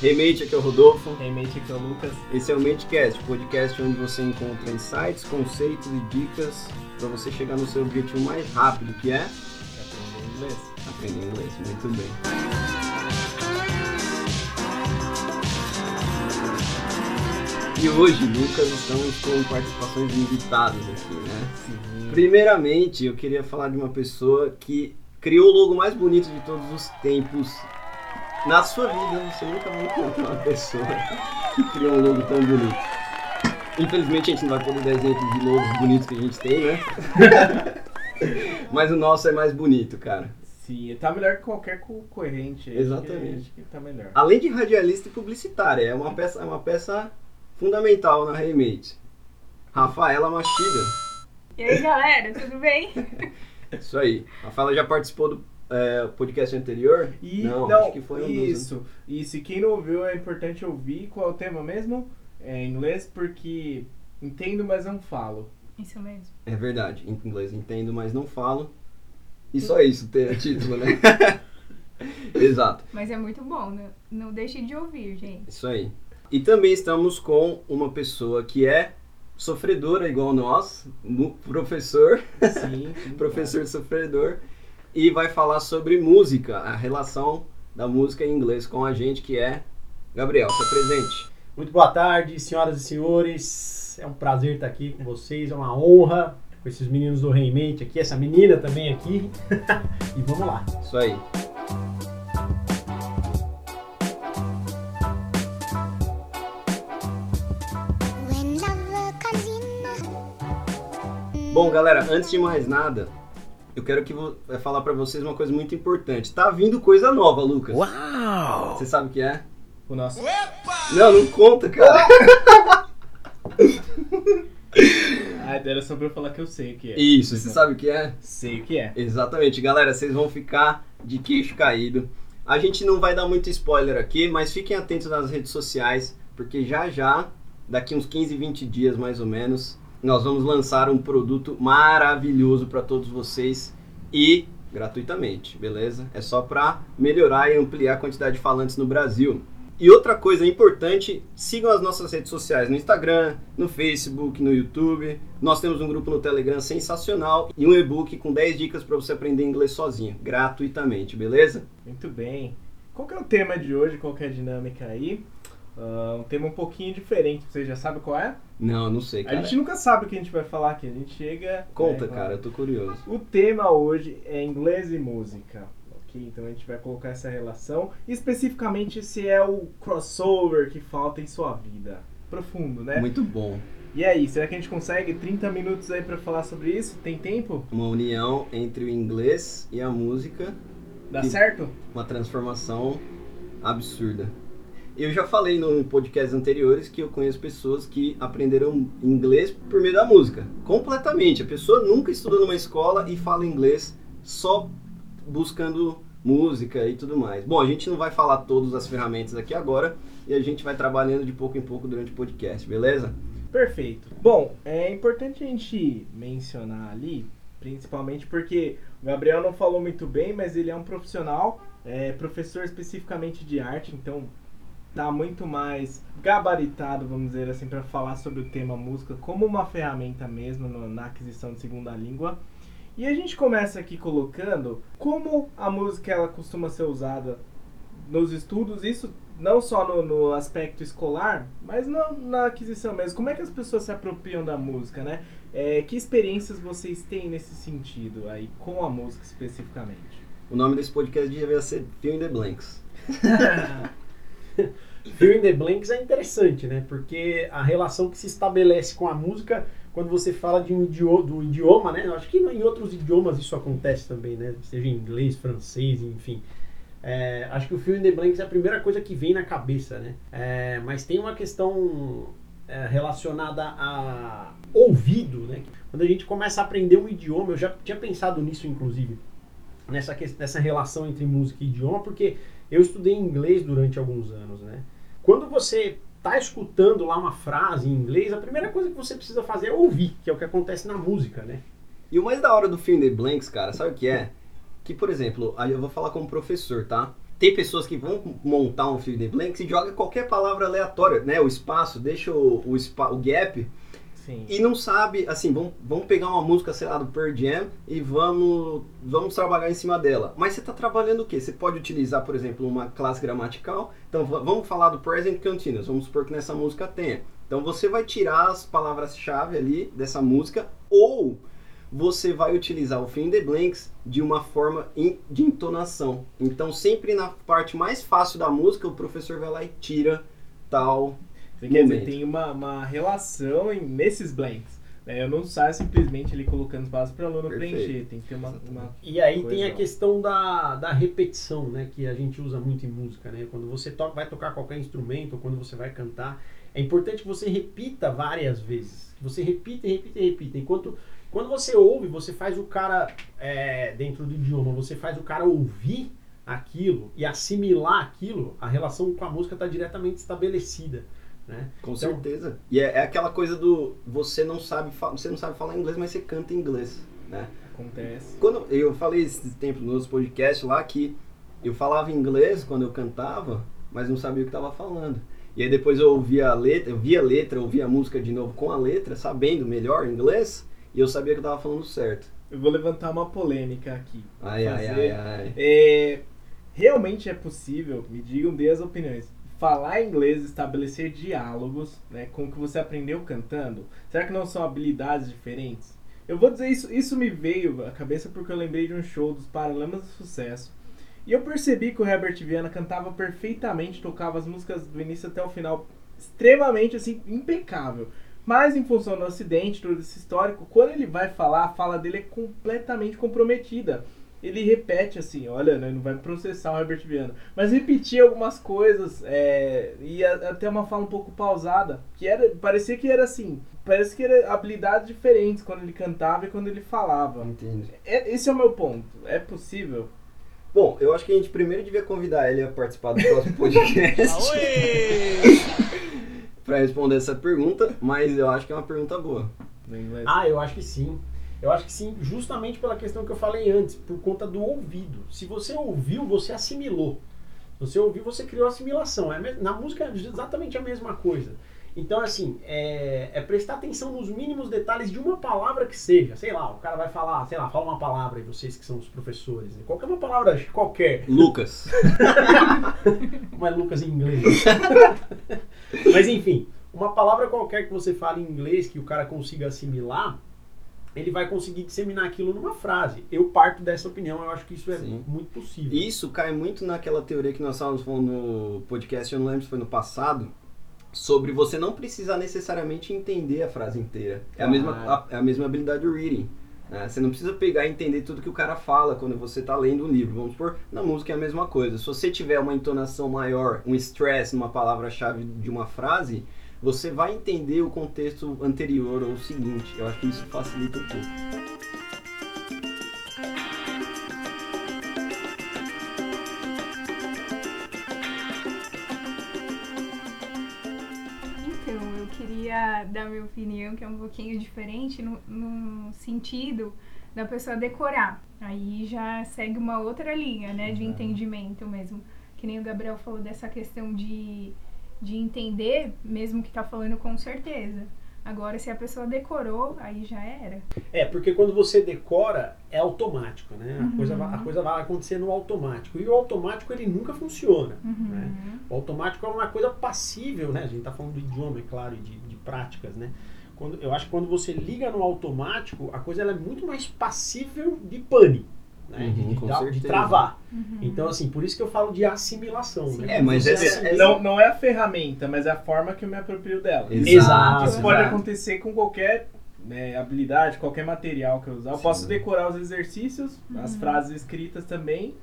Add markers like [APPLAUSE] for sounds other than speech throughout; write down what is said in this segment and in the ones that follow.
Remate, aqui é o Rodolfo. Remate aqui é o Lucas. Esse é o Matecast, podcast onde você encontra insights, conceitos e dicas para você chegar no seu objetivo mais rápido, que é Aprender inglês. aprender inglês. Muito bem. E hoje, Lucas, estamos com participações invitadas aqui, né? Sim. Primeiramente, eu queria falar de uma pessoa que criou o logo mais bonito de todos os tempos. Na sua vida, você nunca vai encontrar uma pessoa que criou um logo tão bonito. Infelizmente, a gente não vai poder dar exemplos de logos bonitos que a gente tem, né? [LAUGHS] Mas o nosso é mais bonito, cara. Sim, tá melhor que qualquer concorrente. aí, Exatamente. Acho que tá melhor. Além de radialista e publicitária, é uma peça, é uma peça fundamental na Remate. Rafaela Machida. E aí, galera, tudo bem? Isso aí. A Rafaela já participou do é, podcast anterior? E não, não, acho que foi um dos- isso. Isso, e quem não ouviu é importante ouvir qual é o tema mesmo? É em inglês, porque entendo, mas não falo. Isso mesmo. É verdade, em inglês entendo, mas não falo. E só isso ter título, né? [LAUGHS] Exato, Mas é muito bom, né? Não deixe de ouvir, gente. isso aí. E também estamos com uma pessoa que é sofredora igual nós, professor, Sim, sim, [LAUGHS] professor sofredor, e vai falar sobre música, a relação da música em inglês com a gente, que é Gabriel, se presente. Muito boa tarde, senhoras e senhores. É um prazer estar aqui com vocês, é uma honra com esses meninos do Reinmente aqui, essa menina também aqui. [LAUGHS] e vamos lá. Isso aí. Bom, galera, antes de mais nada, eu quero que vou é, falar pra vocês uma coisa muito importante. Tá vindo coisa nova, Lucas. Uau! Você sabe o que é? O nosso. Não, não conta, cara. [LAUGHS] Ah, era só pra eu falar que eu sei o que é. Isso, você sabe o que é? Sei o que é. Exatamente, galera, vocês vão ficar de queixo caído. A gente não vai dar muito spoiler aqui, mas fiquem atentos nas redes sociais, porque já já, daqui uns 15, 20 dias mais ou menos, nós vamos lançar um produto maravilhoso para todos vocês e gratuitamente, beleza? É só para melhorar e ampliar a quantidade de falantes no Brasil. E outra coisa importante, sigam as nossas redes sociais no Instagram, no Facebook, no YouTube. Nós temos um grupo no Telegram sensacional e um e-book com 10 dicas para você aprender inglês sozinho, gratuitamente, beleza? Muito bem. Qual que é o tema de hoje? Qual que é a dinâmica aí? Ah, um tema um pouquinho diferente. Você já sabe qual é? Não, não sei, A cara. gente nunca sabe o que a gente vai falar aqui. A gente chega. Conta, né, cara, eu tô curioso. O tema hoje é inglês e música. Ok? Então a gente vai colocar essa relação. Especificamente se é o crossover que falta em sua vida. Profundo, né? Muito bom. E aí, será que a gente consegue 30 minutos aí pra falar sobre isso? Tem tempo? Uma união entre o inglês e a música, Dá certo? uma transformação absurda. Eu já falei no podcasts anteriores que eu conheço pessoas que aprenderam inglês por meio da música. Completamente. A pessoa nunca estudou numa escola e fala inglês só buscando música e tudo mais. Bom, a gente não vai falar todas as ferramentas aqui agora e a gente vai trabalhando de pouco em pouco durante o podcast, beleza? Perfeito. Bom, é importante a gente mencionar ali, principalmente porque o Gabriel não falou muito bem, mas ele é um profissional, é professor especificamente de arte, então tá muito mais gabaritado, vamos dizer assim, para falar sobre o tema música como uma ferramenta mesmo no- na aquisição de segunda língua. E a gente começa aqui colocando como a música ela costuma ser usada nos estudos, isso não só no, no aspecto escolar, mas na, na aquisição mesmo. Como é que as pessoas se apropriam da música, né? É, que experiências vocês têm nesse sentido aí, com a música especificamente? O nome desse podcast devia ser Fill in the Blanks. [LAUGHS] Fill in the Blanks é interessante, né? Porque a relação que se estabelece com a música quando você fala de um idioma, do idioma, né? Eu acho que em outros idiomas isso acontece também, né? Seja em inglês, francês, enfim. É, acho que o Fill in the Blanks é a primeira coisa que vem na cabeça, né? É, mas tem uma questão é, relacionada a ouvido, né? Quando a gente começa a aprender um idioma, eu já tinha pensado nisso, inclusive, nessa, nessa relação entre música e idioma, porque eu estudei inglês durante alguns anos, né? Quando você tá escutando lá uma frase em inglês, a primeira coisa que você precisa fazer é ouvir, que é o que acontece na música, né? E o mais da hora do Fill in the Blanks, cara, sabe o que é? Que, por exemplo, eu vou falar como professor, tá? tem pessoas que vão montar um fill in the blanks e joga qualquer palavra aleatória, né? O espaço, deixa o, o, spa- o gap E não sabe, assim, vamos, vamos pegar uma música, sei lá, do Pearl Jam e vamos, vamos trabalhar em cima dela. Mas você está trabalhando o quê? Você pode utilizar, por exemplo, uma classe gramatical. Então, va- vamos falar do present continuous. Vamos supor que nessa música tenha. Então, você vai tirar as palavras-chave ali dessa música ou você vai utilizar o fill in the blanks de uma forma de entonação. Então, sempre na parte mais fácil da música, o professor vai lá e tira tal Quer dizer, tem uma, uma relação em- nesses blanks. né? Eu não saio simplesmente ali colocando espaço para o aluno Perfeito. preencher. Tem que ter uma. uma- E aí Coisa tem a ó. questão da, da repetição, né? Que a gente usa muito em música, né? Quando você toca, vai tocar qualquer instrumento, ou quando você vai cantar, é importante que você repita várias vezes. Que você repita, e repita, e repita. Enquanto quando você ouve, você faz o cara, é, dentro do idioma, você faz o cara ouvir aquilo e assimilar aquilo, a relação com a música está diretamente estabelecida, né? Com Então- certeza. E é, é aquela coisa do você não sabe você não sabe falar inglês, mas você canta inglês, né? Acontece. Quando eu falei esse tempo nos podcasts lá que eu falava inglês quando eu cantava, mas não sabia o que estava falando. E aí depois eu ouvia a letra, eu via a letra, ouvia a música de novo com a letra, sabendo melhor inglês, e eu sabia que eu estava falando certo. Eu vou levantar uma polêmica aqui. Ai, ai, ai, ai. É, realmente é possível, me digam, dê as opiniões. Falar inglês, estabelecer diálogos né, com o que você aprendeu cantando, será que não são habilidades diferentes? Eu vou dizer isso, isso me veio à cabeça porque eu lembrei de um show dos Paralamas do Sucesso. E eu percebi que o Herbert Viana cantava perfeitamente, tocava as músicas do início até o final, extremamente assim, impecável. Mas em função do acidente, todo esse histórico, quando ele vai falar, a fala dele é completamente comprometida. Ele repete assim, olha, né, não vai processar o Herbert Viana, mas repetia algumas coisas é, e a- até uma fala um pouco pausada, que era, parecia que era assim, parece que era habilidades diferentes quando ele cantava e quando ele falava. Entendo. É- esse é o meu ponto. É possível? Bom, eu acho que a gente primeiro devia convidar ele a participar do próximo [LAUGHS] podcast. [LAUGHS] para responder essa pergunta, mas eu acho que é uma pergunta boa. Ah, eu acho que sim. Eu acho que sim, justamente pela questão que eu falei antes, por conta do ouvido. Se você ouviu, você assimilou. Você ouviu, você criou assimilação. É na música é exatamente a mesma coisa. Então, assim, é, é prestar atenção nos mínimos detalhes de uma palavra que seja. Sei lá, o cara vai falar, sei lá, fala uma palavra aí, vocês que são os professores. Né? Qualquer uma palavra qualquer. Lucas. [LAUGHS] Como é Lucas em inglês. [LAUGHS] Mas enfim, uma palavra qualquer que você fale em inglês que o cara consiga assimilar, ele vai conseguir disseminar aquilo numa frase. Eu parto dessa opinião, eu acho que isso é Sim. muito possível. Isso cai muito naquela teoria que nós estávamos falando no podcast, eu não lembro se foi no passado, sobre você não precisar necessariamente entender a frase inteira. É a mesma, a, é a mesma habilidade do reading. né? Você não precisa pegar e entender tudo que o cara fala quando você está lendo um livro. Vamos supor, na música é a mesma coisa. Se você tiver uma entonação maior, um stress numa palavra-chave de uma frase, você vai entender o contexto anterior ou o seguinte. Eu acho que isso facilita um pouco. Então, eu queria dar minha opinião, que é um pouquinho diferente, no, no sentido da pessoa decorar. Aí já segue uma outra linha, né, de entendimento mesmo. Que nem o Gabriel falou dessa questão de, de entender, mesmo que tá falando com certeza. Agora, se a pessoa decorou, aí já era. É, porque quando você decora, é automático, né? A, Uhum. coisa, vai- a coisa vai acontecer no automático. E o automático, ele nunca funciona, Uhum. né? O automático é uma coisa passível, né? A gente tá falando do idioma, é claro, e de, de práticas, né? Quando, eu acho que quando você liga no automático, a coisa ela é muito mais passível de pane, né? Uhum, de, de, de travar. Uhum. Então, assim, por isso que eu falo de assimilação, Sim. né? É, mas essa- assimila- Não, não é a ferramenta, mas é a forma que eu me aproprio dela. Exato, Isso pode exato. acontecer com qualquer né, habilidade, qualquer material que eu usar. Eu Sim. posso decorar os exercícios, as Uhum. frases escritas também,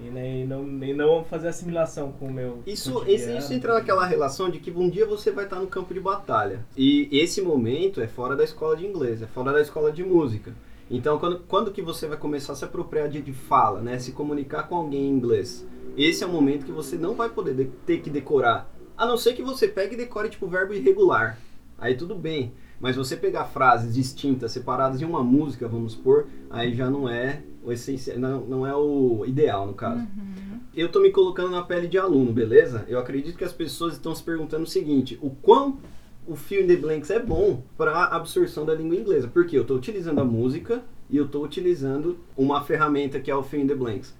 e, né, e não, e não fazer assimilação com o meu. Isso, esse, isso entra naquela relação de que um dia você vai estar no campo de batalha. E esse momento é fora da escola de inglês, é fora da escola de música. Então, quando, quando que você vai começar a se apropriar de, de fala, né? Se comunicar com alguém em inglês? Esse é o momento que você não vai poder de- ter que decorar. A não ser que você pegue e decore, tipo, verbo irregular. Aí tudo bem. Mas você pegar frases distintas, separadas em uma música, vamos supor, aí já não é o essencial, não, não é o ideal, no caso. Uhum. eu tô me colocando na pele de aluno, beleza? Eu acredito que as pessoas estão se perguntando o seguinte: o quão o Fill in the Blanks é bom para a absorção da língua inglesa. Porque eu estou utilizando a música e eu estou utilizando uma ferramenta que é o Fill in the Blanks.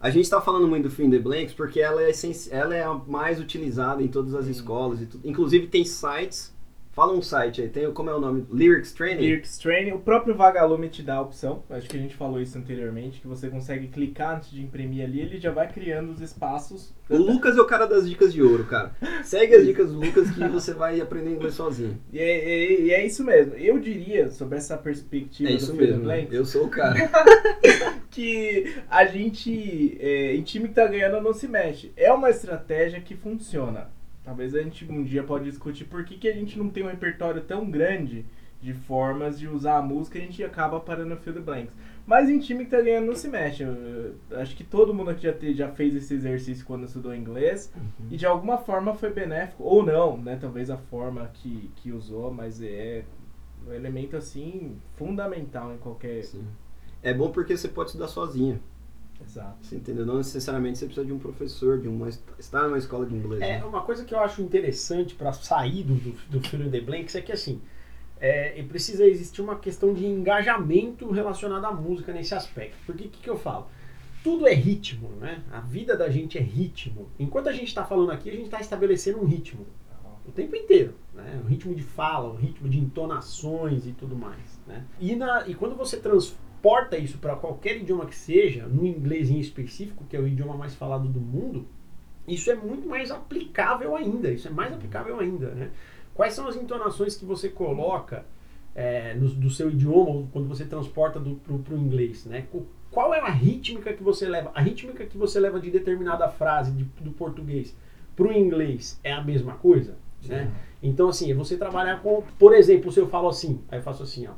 A gente está falando muito do Fill in the Blanks porque ela é, ela é a mais utilizada em todas as escolas. E tudo. Inclusive tem sites. Fala um site aí, tem, como é o nome? Lyrics Training? Lyrics Training, o próprio Vagalume te dá a opção, acho que a gente falou isso anteriormente, que você consegue clicar antes de imprimir ali, ele já vai criando os espaços. O Lucas é o cara das dicas de ouro, cara. Segue as dicas do Lucas que você vai aprender inglês sozinho. [LAUGHS] E é, e é isso mesmo. Eu diria, sobre essa perspectiva É do isso the mesmo. Blanks, Eu sou o cara. [LAUGHS] que a gente, é, em time que tá ganhando, não se mexe. É uma estratégia que funciona. Talvez a gente um dia pode discutir por que, que a gente não tem um repertório tão grande de formas de usar a música e a gente acaba parando no Fill the Blanks. Mas em time que tá ganhando não se mexe. Eu- eu acho que todo mundo aqui já, te- já fez esse exercício quando estudou inglês e de alguma forma foi benéfico, ou não, né? Talvez a forma que, que usou, mas é um elemento assim fundamental em qualquer. Sim. É bom porque você pode estudar sozinho. Exato. Você entendeu? Não necessariamente você precisa de um professor, de uma estar numa escola de inglês. É, né? uma coisa que eu acho interessante para sair do, do, do Fill in the Blanks é que assim, é, precisa existir uma questão de engajamento relacionado à música nesse aspecto. Porque o que, que eu falo? Tudo é ritmo, né? A vida da gente é ritmo. Enquanto a gente está falando aqui, a gente está estabelecendo um ritmo o tempo inteiro, né? Um ritmo de fala, um ritmo de entonações e tudo mais, né? E, na, e quando você transporta isso para qualquer idioma que seja, no inglês em específico, que é o idioma mais falado do mundo, isso é muito mais aplicável ainda. Isso é mais aplicável ainda, né? Quais são as entonações que você coloca é, no, do seu idioma quando você transporta pro, pro inglês, né? Qual é a rítmica que você leva? A rítmica que você leva de determinada frase de- do português pro inglês é a mesma coisa, né? Então, assim, é você trabalhar com... Por exemplo, se eu falo assim, aí eu faço assim, ó.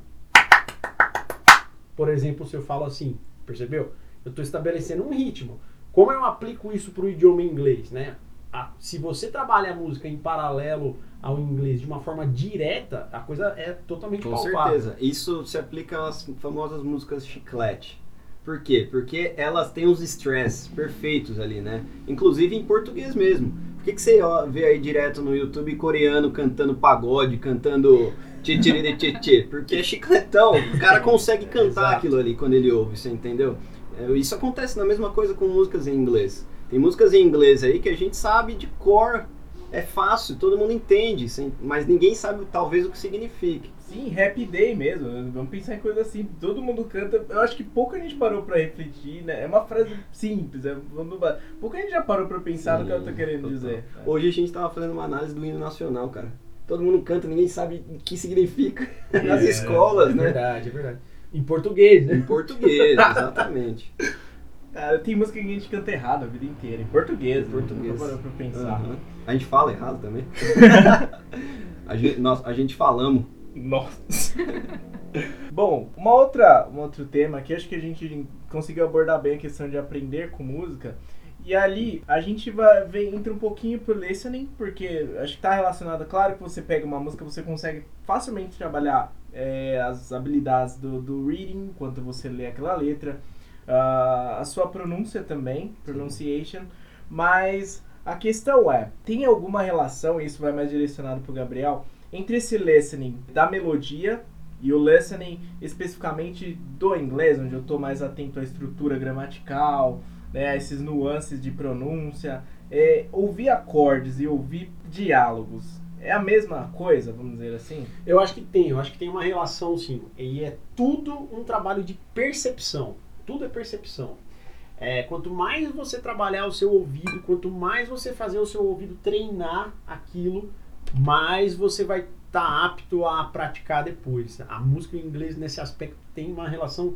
Por exemplo, se eu falo assim, percebeu? Eu estou estabelecendo um ritmo. Como eu aplico isso para o idioma inglês, né? Ah, se você trabalha a música em paralelo ao inglês de uma forma direta, a coisa é totalmente Com palpável. certeza. Isso se aplica às famosas músicas chiclete. Por quê? Porque elas têm os stress perfeitos ali, né? Inclusive em português mesmo. Por que, que você vê aí direto no YouTube coreano cantando pagode, cantando tchê Porque é chicletão. O cara [LAUGHS] consegue cantar aquilo ali quando ele ouve, você entendeu? É, Isso acontece na mesma coisa com músicas em inglês. Tem músicas em inglês aí que a gente sabe de cor. É fácil, todo mundo entende, mas ninguém sabe talvez o que significa. Sim, Happy Day mesmo. Vamos pensar em coisa assim. Todo mundo canta. Eu acho que pouca gente parou pra refletir, né? É uma frase simples. É, pouca gente já parou pra pensar no que ela tá Sim, querendo total. dizer. Hoje a gente tava fazendo uma análise do hino nacional, cara. Todo mundo canta, ninguém sabe o que significa [LAUGHS] nas É, escolas, É né? verdade, é verdade. Em português, né? Em português, [LAUGHS] exatamente. Cara, tem música que a gente canta errado a vida inteira. Em português. Em português. Não pra pensar. Aham. A gente fala errado também. [LAUGHS] a, gente, nós, a gente falamos. Nossa. Bom, uma outra, um outro tema que acho que a gente conseguiu abordar bem a questão de aprender com música. E ali a gente vai ver, entra um pouquinho pro listening, porque acho que tá relacionado, claro que você pega uma música, você consegue facilmente trabalhar é, as habilidades do, do reading, enquanto você lê aquela letra, ah, a sua pronúncia também, pronunciation, mas a questão é, tem alguma relação, e isso vai mais direcionado pro Gabriel, entre esse listening da melodia e o listening especificamente do inglês, onde eu estou mais atento à estrutura gramatical, né, esses nuances de pronúncia, é, ouvir acordes e ouvir diálogos. É a mesma coisa, vamos dizer assim? Eu acho que tem, eu acho que tem uma relação sim. E é tudo um trabalho de percepção. Tudo é percepção. É, quanto mais você trabalhar o seu ouvido, quanto mais você fazer o seu ouvido treinar aquilo, mais você vai estar apto a praticar depois. A música em inglês nesse aspecto tem uma relação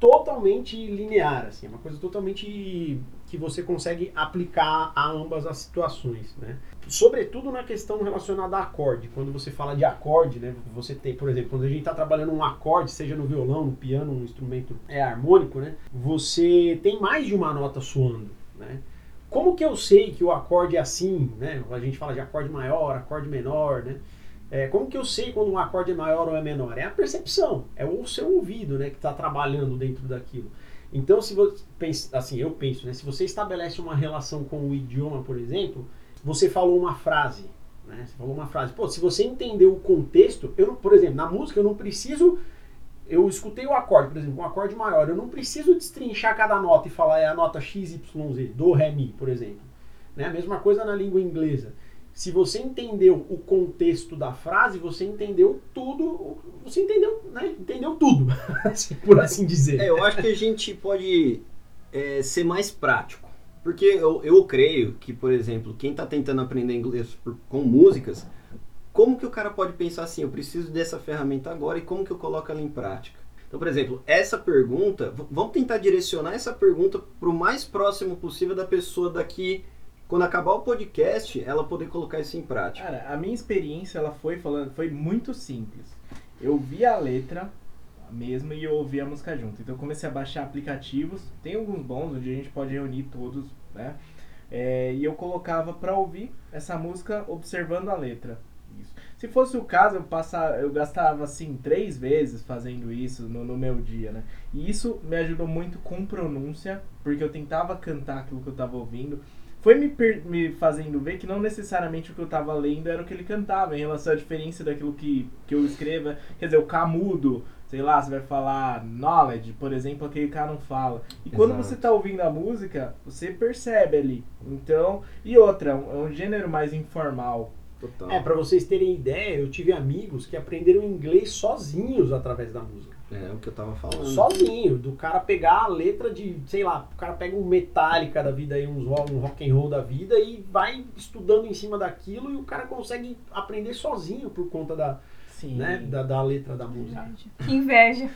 totalmente linear, assim, é uma coisa totalmente que você consegue aplicar a ambas as situações, né? Sobretudo na questão relacionada a acorde. Quando você fala de acorde, né? Você tem, por exemplo, quando a gente está trabalhando um acorde, seja no violão, no piano, um instrumento é harmônico, né? Você tem mais de uma nota soando, né? Como que eu sei que o acorde é assim, né? A gente fala de acorde maior, acorde menor, né? É, como que eu sei quando um acorde é maior ou é menor? É a percepção, é o seu ouvido, né, que está trabalhando dentro daquilo. Então, se você pensa, assim, eu penso, né? Se você estabelece uma relação com o idioma, por exemplo, você falou uma frase, né? Você falou uma frase. Pô, se você entendeu o contexto, eu por exemplo, na música eu não preciso eu escutei o acorde, por exemplo, um acorde maior, eu não preciso destrinchar cada nota e falar é a nota X, Y, Z, do, ré, mi, por exemplo. Né? A mesma coisa na língua inglesa. Se você entendeu o contexto da frase, você entendeu tudo, você entendeu, né? Entendeu tudo, [LAUGHS] por assim dizer. É, eu acho que a gente pode é, ser mais prático. Porque eu, eu creio que, por exemplo, quem está tentando aprender inglês por- com músicas, como que o cara pode pensar assim, eu preciso dessa ferramenta agora e como que eu coloco ela em prática? Então, por exemplo, essa pergunta, vamos tentar direcionar essa pergunta para o mais próximo possível da pessoa daqui, quando acabar o podcast, ela poder colocar isso em prática. Cara, a minha experiência, ela foi falando, foi muito simples. Eu vi a letra mesmo e eu ouvi a música junto. Então eu comecei a baixar aplicativos, tem alguns bons onde a gente pode reunir todos, né? É, e eu colocava pra ouvir essa música observando a letra. Isso. Se fosse o caso, eu, passar, eu gastava assim três vezes fazendo isso no, no meu dia, né? E isso me ajudou muito com pronúncia, porque eu tentava cantar aquilo que eu tava ouvindo. Foi me, per- me fazendo ver que não necessariamente o que eu tava lendo era o que ele cantava, em relação à diferença daquilo que, que eu escreva. Quer dizer, o K mudo, sei lá, você vai falar knowledge, por exemplo, aquele K não fala. E quando Exato. você tá ouvindo a música, você percebe ali. Então, e outra, é um, gênero mais informal. Total. É, pra vocês terem ideia, eu tive amigos que aprenderam inglês sozinhos através da música. É o que eu tava falando. Sozinho, do cara pegar a letra de, sei lá, o cara pega um Metallica da vida aí, uns rock, um rock and roll da vida e vai estudando em cima daquilo e o cara consegue aprender sozinho por conta da, Sim. né, da, da letra da música. Que inveja.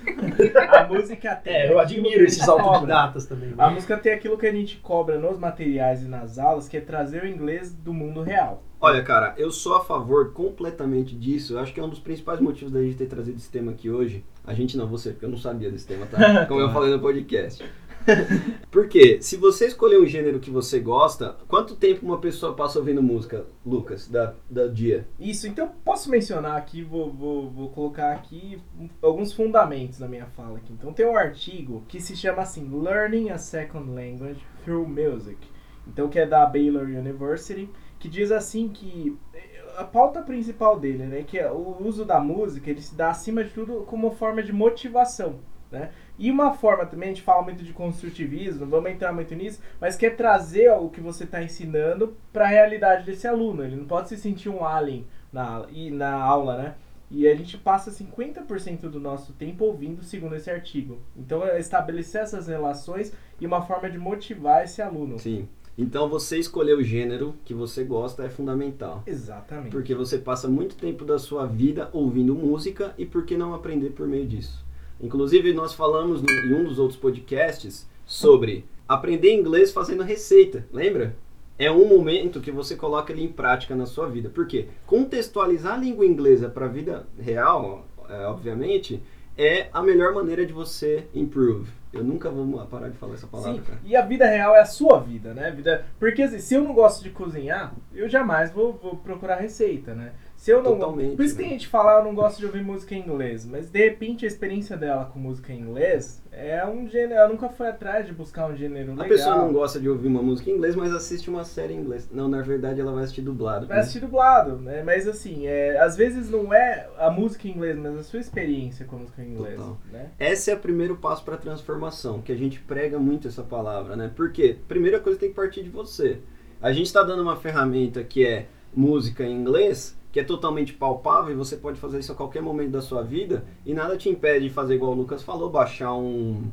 A música tem. É, eu admiro que a esses autodidatas também. né? A música tem aquilo que a gente cobra nos materiais e nas aulas, que é trazer o inglês do mundo real. Olha, cara, eu sou a favor completamente disso. Eu acho que é um dos principais motivos da gente ter trazido esse tema aqui hoje. A gente não, você, porque eu não sabia desse tema, tá? [LAUGHS] Como eu falei no podcast. [LAUGHS] Porque se você escolher um gênero que você gosta, quanto tempo uma pessoa passa ouvindo música, Lucas, da, da dia? Isso, então posso mencionar aqui, vou, vou, vou colocar aqui alguns fundamentos na minha fala aqui. Então tem um artigo que se chama assim, Learning a Second Language Through Music. Então que é da Baylor University, que diz assim que eh, a pauta principal dele, né, que é o uso da música, ele se dá acima de tudo como forma de motivação, né? E uma forma também, a gente fala muito de construtivismo, vamos entrar muito nisso, mas que é trazer o que você está ensinando para a realidade desse aluno. Ele não pode se sentir um alien na, na aula, né? E a gente passa 50% do nosso tempo ouvindo, segundo esse artigo. Então, é estabelecer essas relações e uma forma de motivar esse aluno. Sim. Então você escolher o gênero que você gosta é fundamental. Exatamente. Porque você passa muito tempo da sua vida ouvindo música e por que não aprender por meio disso? Inclusive, nós falamos no- em um dos outros podcasts sobre aprender inglês fazendo receita, lembra? É um momento que você coloca ele em prática na sua vida. Por quê? Contextualizar a língua inglesa para a vida real, é, obviamente, é a melhor maneira de você improve. Eu nunca vou parar de falar essa palavra, Sim, cara. e a vida real é a sua vida, né? Vida... Porque assim, se eu não gosto de cozinhar, eu jamais vou, vou procurar receita, né? Se eu não Totalmente, Por isso que né? a gente fala, eu não gosto de ouvir música em inglês, mas de repente a experiência dela com música em inglês é um gênero. Ela nunca foi atrás de buscar um gênero legal. A pessoa não gosta de ouvir uma música em inglês, mas assiste uma série em inglês. Não, na verdade ela vai assistir dublado. Vai né? assistir dublado, né? Mas assim, é, às vezes não é a música em inglês, mas a sua experiência com a música em inglês, Total. né? Esse é o primeiro passo para a transformação, que a gente prega muito essa palavra, né? Porque primeira coisa tem que partir de você. A gente está dando uma ferramenta que é música em inglês, que é totalmente palpável e você pode fazer isso a qualquer momento da sua vida e nada te impede de fazer igual o Lucas falou, baixar um,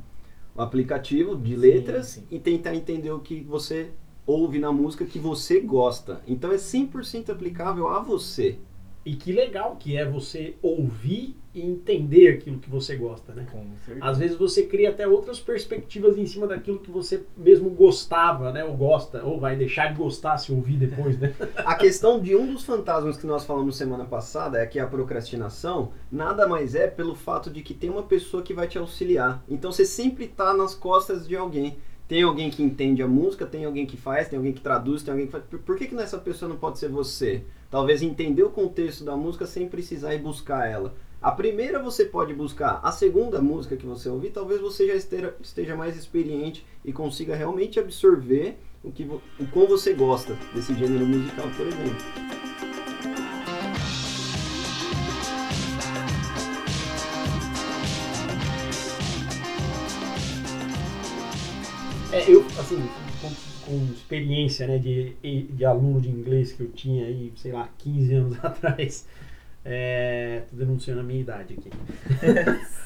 um aplicativo de Sim, letras sim. e tentar entender o que você ouve na música que você gosta. Então é 100% aplicável a você. E que legal que é você ouvir e entender aquilo que você gosta, né? Com certeza. Às vezes você cria até outras perspectivas em cima daquilo que você mesmo gostava, né? Ou gosta, ou vai deixar de gostar se ouvir depois, né? [LAUGHS] A questão de um dos fantasmas que nós falamos semana passada é que a procrastinação nada mais é pelo fato de que tem uma pessoa que vai te auxiliar. Então você sempre está nas costas de alguém. Tem alguém que entende a música, tem alguém que faz, tem alguém que traduz, tem alguém que faz. Por, por que, que essa pessoa não pode ser você? Talvez entender o contexto da música sem precisar ir buscar ela. A primeira você pode buscar, a segunda música que você ouvir, talvez você já esteja, esteja mais experiente e consiga realmente absorver o que o quão você gosta desse gênero musical, por exemplo. É, eu, assim, com, com experiência né, de, de aluno de inglês que eu tinha aí, sei lá, 15 anos [LAUGHS] atrás, é, tô denunciando a minha idade aqui. [LAUGHS]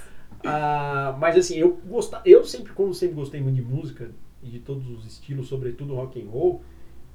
Ah, mas assim, eu, gosta, eu sempre, como sempre gostei muito de música, e de todos os estilos, sobretudo rock and roll,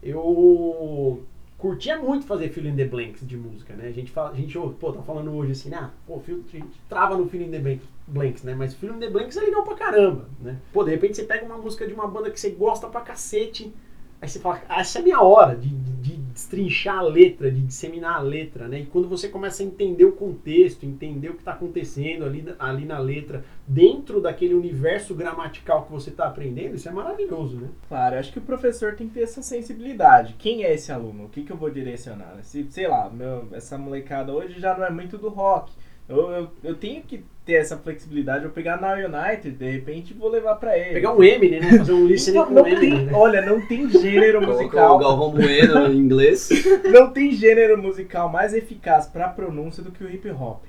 eu curtia muito fazer fill in the blanks de música, né? A gente fala, a gente pô, tá falando hoje assim, ah, pô, fill- a gente trava no fill in the blanks, né? Mas fill in the blanks é legal pra caramba, né? Pô, de repente você pega uma música de uma banda que você gosta pra cacete, aí você fala, ah, essa é a minha hora de, de destrinchar a letra, de disseminar a letra, né? E quando você começa a entender o contexto, entender o que tá acontecendo ali, ali na letra, dentro daquele universo gramatical que você tá aprendendo, isso é maravilhoso, né? Claro, acho que o professor tem que ter essa sensibilidade. Quem é esse aluno? O que, que eu vou direcionar? Se, sei lá, meu, essa molecada hoje já não é muito do rock. Eu, eu, eu tenho que ter essa flexibilidade. Eu pegar na United, de repente, vou levar pra ele. Pegar um Eminem, né? Fazer um listening Então, com não Eminem, tem, né? olha, não tem gênero Colocou o musical. Galvão Bueno em inglês. [LAUGHS] Não tem gênero musical mais eficaz pra pronúncia do que o hip hop.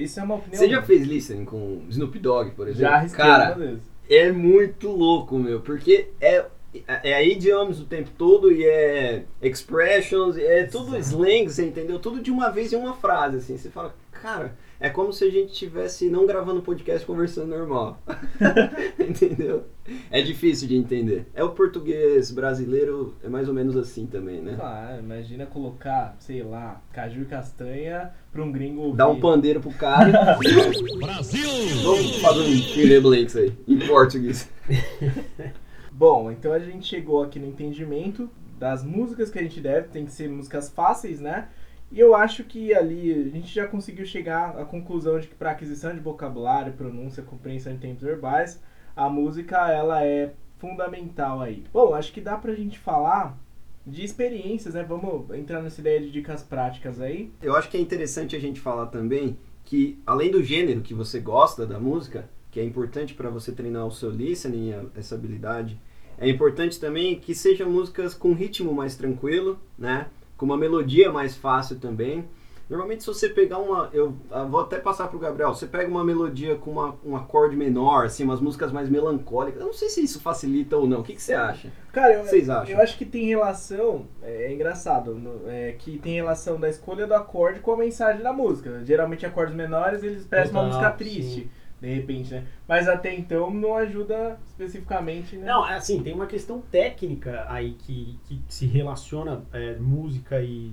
Isso é uma opinião. Você já fez listening com Snoop Dogg, por exemplo? Já arrisquei Cara, é muito louco, meu, porque é, é idiomas o tempo todo e é expressions, é tudo slang, você entendeu? Tudo de uma vez em uma frase, assim. Você fala, cara, é como se a gente estivesse não gravando podcast conversando normal. [LAUGHS] entendeu? É difícil de entender. É o português brasileiro, é mais ou menos assim também, né? Claro, imagina colocar, sei lá, caju e castanha pra um gringo ouvir. Dá um pandeiro pro cara. [LAUGHS] Brasil! Vamos fazer um Philip Blanks aí, em português. [LAUGHS] Bom, então a gente chegou aqui no entendimento das músicas que a gente deve, tem que ser músicas fáceis, né? E eu acho que ali a gente já conseguiu chegar à conclusão de que para aquisição de vocabulário, pronúncia, compreensão de tempos verbais, a música ela é fundamental aí. Bom, acho que dá pra gente falar de experiências, né? Vamos entrar nessa ideia de dicas práticas aí. Eu acho que é interessante a gente falar também que, além do gênero que você gosta da música, que é importante para você treinar o seu listening, essa habilidade, é importante também que sejam músicas com ritmo mais tranquilo, né? Com uma melodia mais fácil também. Normalmente, se você pegar uma. Eu ah, vou até passar pro Gabriel. Você pega uma melodia com uma, um acorde menor, assim, umas músicas mais melancólicas. Eu não sei se isso facilita ou não. O que, que você acha? Cara, eu, vocês acham? eu acho que tem relação, é, é engraçado, no- é, que tem relação da escolha do acorde com a mensagem da música. Geralmente acordes menores eles parecem uma música triste, sim. De repente, né? Mas até então não ajuda especificamente, né? Não, é assim, tem uma questão técnica aí que, que se relaciona é, música e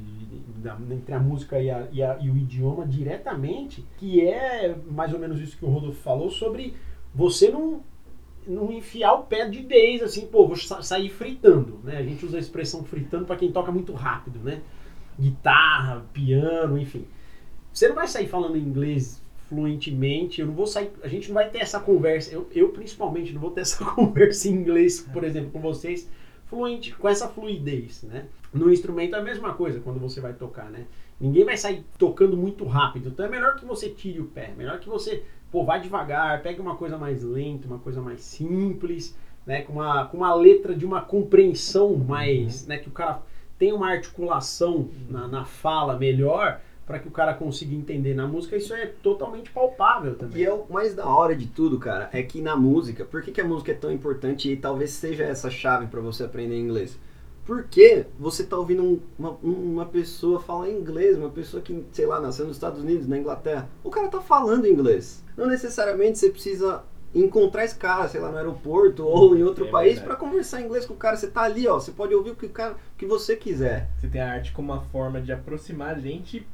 da- entre a música e, a- e a- e o idioma diretamente, que é mais ou menos isso que o Rodolfo falou sobre você não, não enfiar o pé de vez, assim, pô, vou sa- sair fritando, né? A gente usa a expressão fritando para quem toca muito rápido, né? Guitarra, piano, enfim. Você não vai sair falando inglês fluentemente, eu não vou sair, a gente não vai ter essa conversa, eu, eu principalmente não vou ter [LAUGHS] essa conversa em inglês, por exemplo, com vocês, fluente, com essa fluidez, né? No instrumento é a mesma coisa quando você vai tocar, né? Ninguém vai sair tocando muito rápido, então é melhor que você tire o pé, melhor que você, pô, vai devagar, pegue uma coisa mais lenta, uma coisa mais simples, né? Com uma, com uma letra de uma compreensão mais, né? Que o cara tem uma articulação na, na fala melhor, para que o cara consiga entender na música, isso é totalmente palpável também. E é o mais da hora de tudo, cara, é que na música, por que, que a música é tão importante e talvez seja essa chave para você aprender inglês? Porque você tá ouvindo um- uma, uma pessoa falar inglês, uma pessoa que, sei lá, nasceu nos Estados Unidos, na Inglaterra. O cara tá falando inglês. Não necessariamente você precisa encontrar esse cara, sei lá, no aeroporto ou em outro É país para conversar inglês com o cara. Você tá ali, ó, você pode ouvir o que, o cara, o que você quiser. Você tem a arte como uma forma de aproximar gente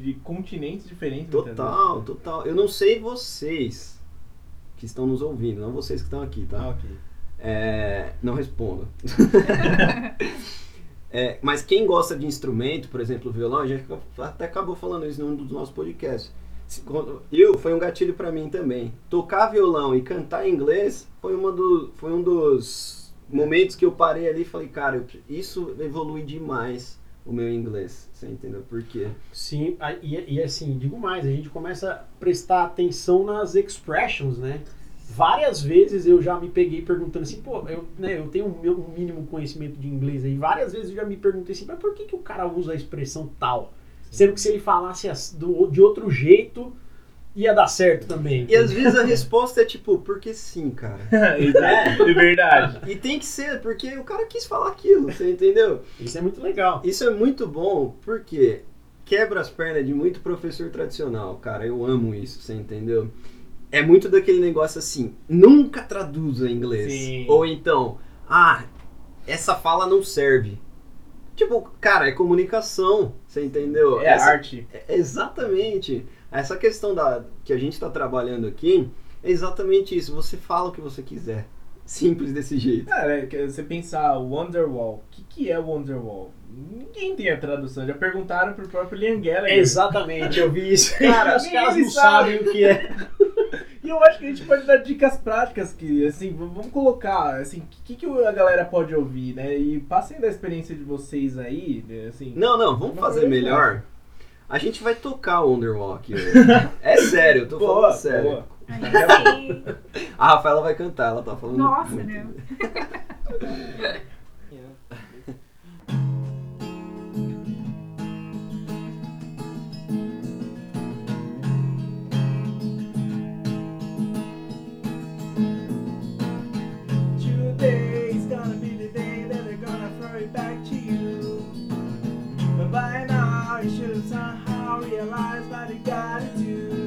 de, continentes diferentes. Total, vezes. total. Eu não sei vocês que estão nos ouvindo, não vocês que estão aqui, tá? Ah, ok. É, não respondo. [LAUGHS] É, mas quem gosta de instrumento, por exemplo, violão, a gente até acabou falando isso num dos nossos podcasts. Eu, foi um gatilho pra mim também. Tocar violão e cantar em inglês foi, uma do, foi um dos momentos que eu parei ali e falei, cara, isso evolui demais o meu inglês. Você entendeu por quê? Sim, e, e assim, digo mais, a gente começa a prestar atenção nas expressions, né? Várias vezes eu já me peguei perguntando assim, pô, eu, né, eu tenho um, meu- um mínimo conhecimento de inglês aí, várias vezes eu já me perguntei assim, mas por que, que o cara usa a expressão tal? Sendo que se ele falasse as- do- de outro jeito, ia dar certo também. E às vezes a [LAUGHS] resposta é tipo, porque sim, cara. [LAUGHS] Exato, é verdade. E tem que ser, porque o cara quis falar aquilo, você entendeu? Isso é muito legal. Isso é muito bom, porque quebra as pernas de muito professor tradicional, cara. Eu amo isso, você entendeu? É muito daquele negócio assim, nunca traduza em inglês. Sim. Ou então, ah, essa fala não serve. Tipo, cara, é comunicação, você entendeu? É Essa- arte. é- Exatamente. Essa questão da, que a gente está trabalhando aqui é exatamente isso. Você fala o que você quiser. Simples desse jeito. Cara, é que você pensar Wonderwall, o que, que é Wonderwall? Ninguém tem a tradução, já perguntaram pro próprio Liam Gallagher. Exatamente, eu vi isso. Cara, [LAUGHS] os caras não sabe. sabem o que é. E eu acho que a gente pode dar dicas práticas que, assim, vamos colocar, assim, o que, que a galera pode ouvir, né? E passem da experiência de vocês aí, né, assim. Não, não, vamos fazer coisa melhor. A gente vai tocar o Underwalk. hoje. [LAUGHS] É sério, eu tô Boa, falando sério. boa. Sim. A Rafaela vai cantar, ela tá falando. Nossa, muito. né? [LAUGHS] you should have somehow realized what you gotta do.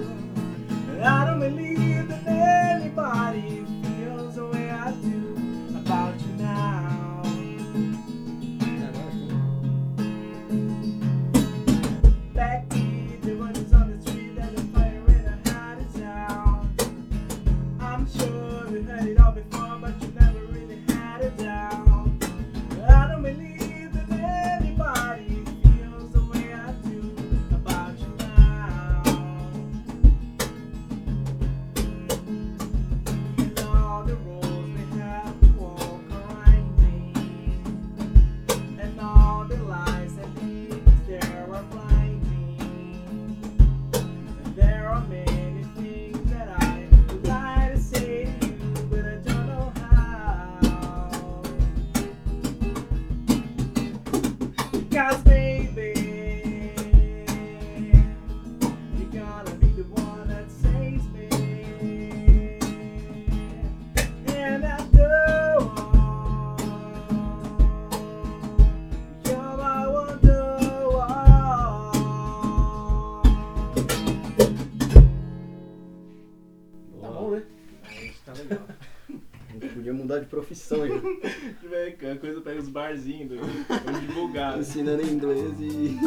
Profissão já. [LAUGHS] A coisa pega os barzinhos, do- vamos divulgar. Ensinando inglês e.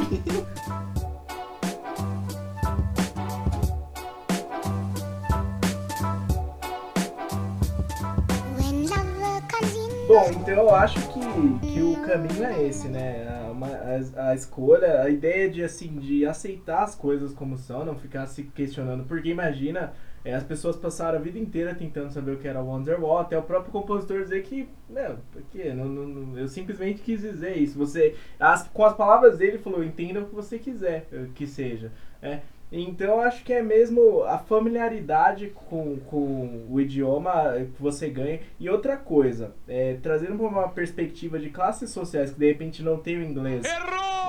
Bom, então eu acho que, que o caminho é esse, né? A, uma- a- a escolha, a ideia de assim, de aceitar as coisas como são, não ficar se questionando, porque imagina, é, as pessoas passaram a vida inteira tentando saber o que era Wonderwall, até o próprio compositor dizer que, não, porque não, não- eu simplesmente quis dizer isso. Você, as- com as palavras dele, ele falou, entenda o que você quiser que seja. É, então eu acho que é mesmo a familiaridade com, com o idioma que você ganha. E outra coisa, é, trazendo para uma perspectiva de classes sociais que de repente não tem o inglês,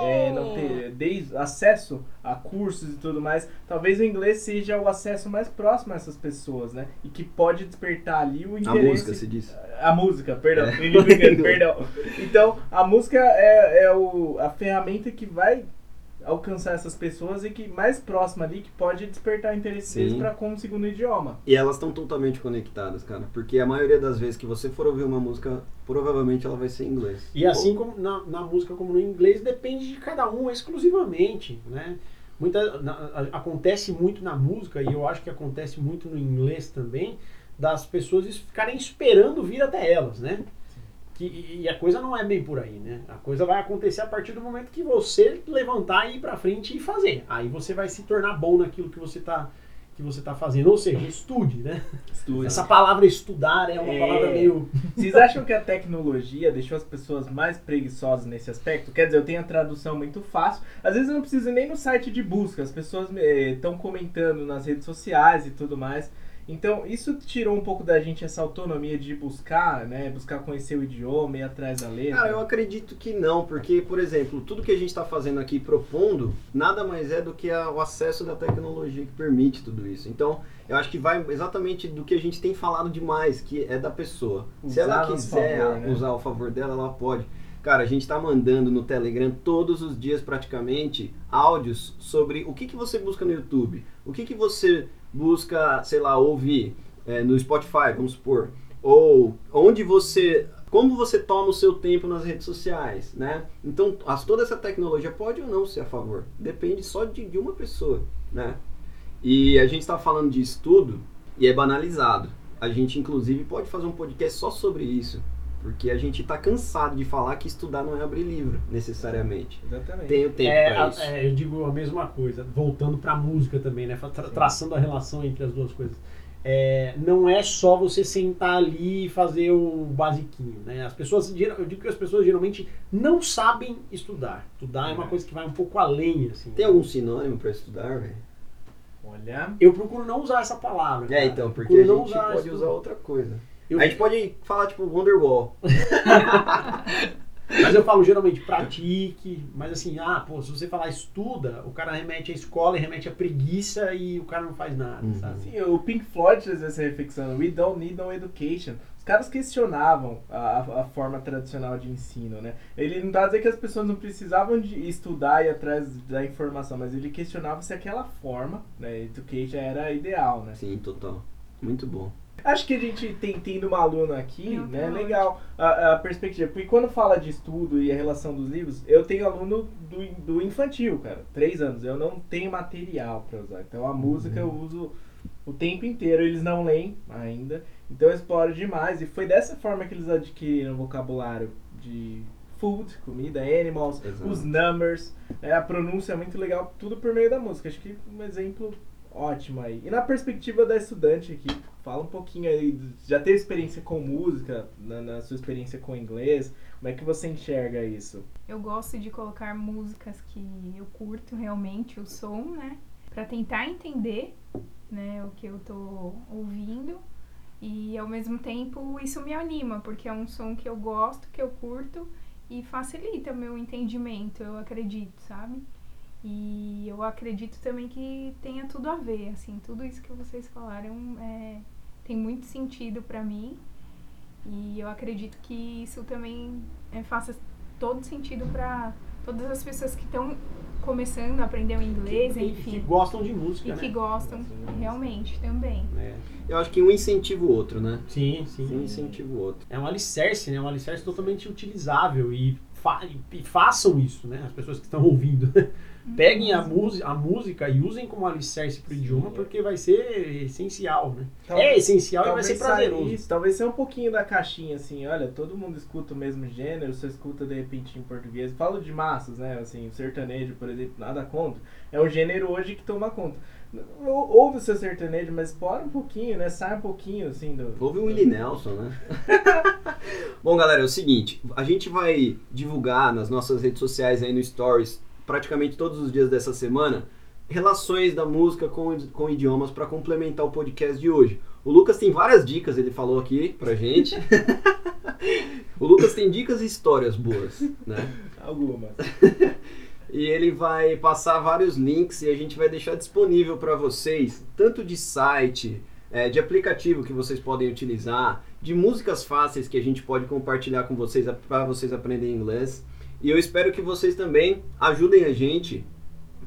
é, não ter desde, acesso a cursos e tudo mais, talvez o inglês seja o acesso mais próximo a essas pessoas, né? E que pode despertar ali o A interesse. música se diz. A música, perdão, É. [LAUGHS] perdão. [LAUGHS] Então, a música é, é o, a ferramenta que vai alcançar essas pessoas e que mais próxima ali que pode despertar interesse Sim. deles para como segundo idioma. E elas estão totalmente conectadas, cara. Porque a maioria das vezes que você for ouvir uma música, provavelmente ela vai ser em inglês. E assim como na, na música como no inglês, depende de cada um exclusivamente, né? Muita, na- a- acontece muito na música, e eu acho que acontece muito no inglês também, das pessoas es- ficarem esperando vir até elas, né? Que, e a coisa não é bem por aí, né? A coisa vai acontecer a partir do momento que você levantar e ir pra frente e fazer. Aí você vai se tornar bom naquilo que você tá, que você está fazendo. Ou seja, estude, né? Estude. Essa palavra estudar é uma É. palavra meio. Vocês acham que a tecnologia deixou as pessoas mais preguiçosas nesse aspecto? Quer dizer, eu tenho a tradução muito fácil. Às vezes eu não preciso nem no site de busca, as pessoas estão comentando nas redes sociais e tudo mais. Então, isso tirou um pouco da gente essa autonomia de buscar, né? Buscar conhecer o idioma, ir atrás da letra. Cara, eu acredito que não, porque, por exemplo, tudo que a gente está fazendo aqui propondo, nada mais é do que a- o acesso da tecnologia que permite tudo isso. Então, eu acho que vai exatamente do que a gente tem falado demais, que é da pessoa. Se Usar ela a nosso quiser favor, né? usar ao favor dela, ela pode. Cara, a gente tá mandando no Telegram todos os dias praticamente áudios sobre o que, que você busca no YouTube, o que, que você busca, sei lá, ouvir é, no Spotify, vamos supor, ou onde você, como você toma o seu tempo nas redes sociais, né? Então, as, toda essa tecnologia pode ou não ser a favor, depende só de, de uma pessoa, né? E a gente está falando de estudo e é banalizado. A gente, inclusive, pode fazer um podcast só sobre isso. Porque a gente está cansado de falar que estudar não é abrir livro, necessariamente. Exatamente. Tem o tempo É, para isso. é, eu digo a mesma coisa, voltando para a música também, né? Tra- traçando a relação entre as duas coisas. É, não é só você sentar ali e fazer o basiquinho, né? As pessoas, geral- eu digo que as pessoas geralmente não sabem estudar. Estudar é uma É. coisa que vai um pouco além, assim. Tem algum sinônimo para estudar, velho? Olha. Eu procuro não usar essa palavra. É, cara. então, porque a não gente usar pode usar outra coisa. Eu- A gente pode falar, tipo, Wonderwall. [LAUGHS] Mas eu falo geralmente pratique, mas assim, ah, pô, se você falar estuda, o cara remete à escola e remete à preguiça e o cara não faz nada, Uhum. sabe? Sim, o Pink Floyd fez essa reflexão. We don't need no education. Os caras questionavam a, a forma tradicional de ensino, né? Ele não tá dizendo que as pessoas não precisavam de estudar e ir atrás da informação, mas ele questionava se aquela forma, né, education era ideal, né? Sim, total. Muito bom. Acho que a gente tem tendo uma aluna aqui, né? Legal a, a perspectiva. Porque quando fala de estudo e a relação dos livros, eu tenho aluno do, do infantil, cara, três anos. Eu não tenho material pra usar. Então a música eu uso o tempo inteiro. Eles não leem ainda. Então eu exploro demais. E foi dessa forma que eles adquiriram vocabulário de food, comida, animals, Exato. os numbers, né, a pronúncia é muito legal, tudo por meio da música. Acho que um exemplo ótimo aí. E na perspectiva da estudante aqui, fala um pouquinho aí, já teve experiência com música, na, na sua experiência com inglês, como é que você enxerga isso? Eu gosto de colocar músicas que eu curto realmente o som, né? Pra tentar entender, né, o que eu tô ouvindo. E ao mesmo tempo isso me anima, porque é um som que eu gosto, que eu curto e facilita meu entendimento, eu acredito, sabe? E eu acredito também que tenha tudo a ver, assim, tudo isso que vocês falaram é, tem muito sentido pra mim. E eu acredito que isso também é, faça todo sentido pra todas as pessoas que estão começando a aprender o inglês, que, que enfim, gostam de música, e né? que gostam realmente também. É. Eu acho que um incentiva o outro, né? Sim, sim. Um incentiva o outro. É um alicerce, né? Um alicerce totalmente utilizável e, fa e façam isso, né? As pessoas que estão ouvindo. [LAUGHS] Peguem a, música a música e usem como alicerce pro idioma porque vai ser essencial, né? Tal- é essencial e vai ser prazeroso. Isso, talvez ser um pouquinho da caixinha, assim, olha, todo mundo escuta o mesmo gênero, você escuta de repente em português. Falo de massas, né? Assim, o sertanejo, por exemplo, nada contra. É um gênero hoje que toma conta. Ou- Ouve o seu sertanejo, mas explora um pouquinho, né? Sai um pouquinho, assim, do. Houve o Willie Nelson, né? [LAUGHS] Bom, galera, é o seguinte, a gente vai divulgar nas nossas redes sociais aí no Stories, praticamente todos os dias dessa semana, relações da música com, com idiomas para complementar o podcast de hoje. O Lucas tem várias dicas, ele falou aqui pra gente. [LAUGHS] o Lucas tem dicas e histórias boas, né? Algumas. [LAUGHS] E ele vai passar vários links e a gente vai deixar disponível para vocês, tanto de site, é, de aplicativo que vocês podem utilizar, de músicas fáceis que a gente pode compartilhar com vocês para vocês aprenderem inglês. E eu espero que vocês também ajudem a gente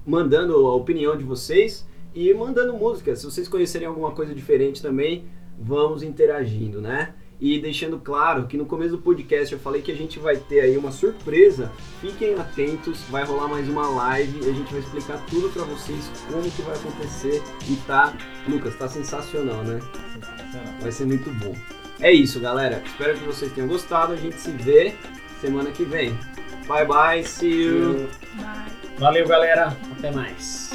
mandando a opinião de vocês e mandando música. Se vocês conhecerem alguma coisa diferente também, vamos interagindo, né? E deixando claro que no começo do podcast eu falei que a gente vai ter aí uma surpresa. Fiquem atentos, vai rolar mais uma live e a gente vai explicar tudo pra vocês como que vai acontecer e tá, Lucas, tá sensacional, né? Sensacional. Vai ser muito bom. É isso, galera. Espero que vocês tenham gostado. A gente se vê semana que vem. Bye bye, see you. Mas... Valeu, galera. Até mais.